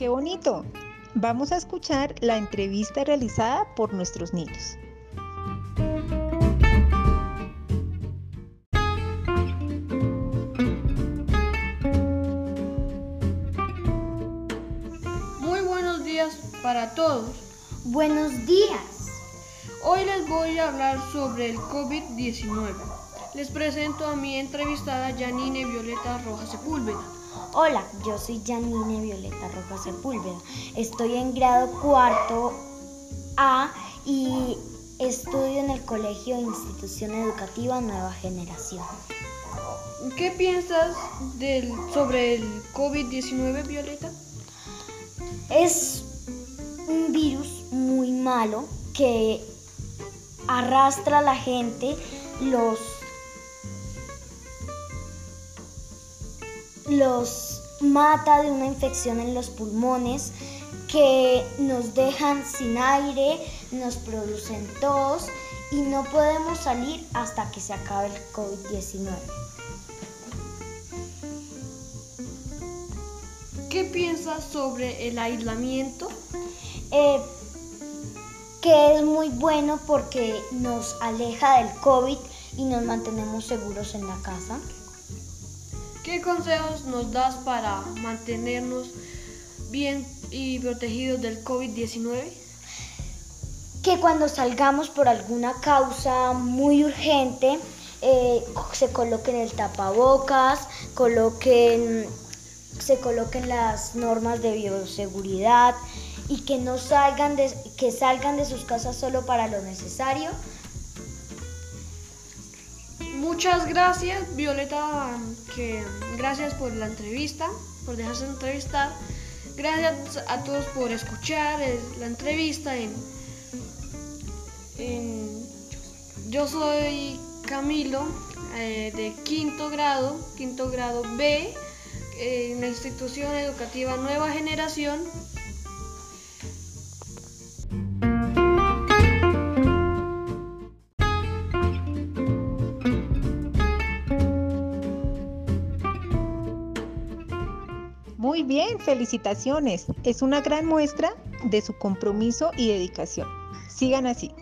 ¡Qué bonito! Vamos a escuchar la entrevista realizada por nuestros niños. Muy buenos días para todos. Buenos días. Hoy les voy a hablar sobre el COVID-19. Les presento a mi entrevistada Janine Violeta Rojas Sepúlveda. Hola, yo soy Janine Violeta Rojas Sepúlveda. Estoy en grado cuarto A y estudio en el Colegio Institución Educativa Nueva Generación. ¿Qué piensas del, sobre el COVID-19, Violeta? Es un virus muy malo que arrastra a la gente, los los mata de una infección en los pulmones que nos dejan sin aire, nos producen tos y no podemos salir hasta que se acabe el COVID-19. ¿Qué piensas sobre el aislamiento? Eh, que es muy bueno porque nos aleja del COVID y nos mantenemos seguros en la casa. ¿Qué consejos nos das para mantenernos bien y protegidos del COVID-19? Que cuando salgamos por alguna causa muy urgente, eh, se coloquen el tapabocas, coloquen, se coloquen las normas de bioseguridad y que no salgan de, que salgan de sus casas solo para lo necesario Muchas gracias, Violeta, que gracias por la entrevista, por dejarse entrevistar. Gracias a todos por escuchar la entrevista. En, yo soy Camilo, eh, de quinto grado, quinto grado B, en la institución educativa Nueva Generación. Muy bien, felicitaciones. Es una gran muestra de su compromiso y dedicación. Sigan así.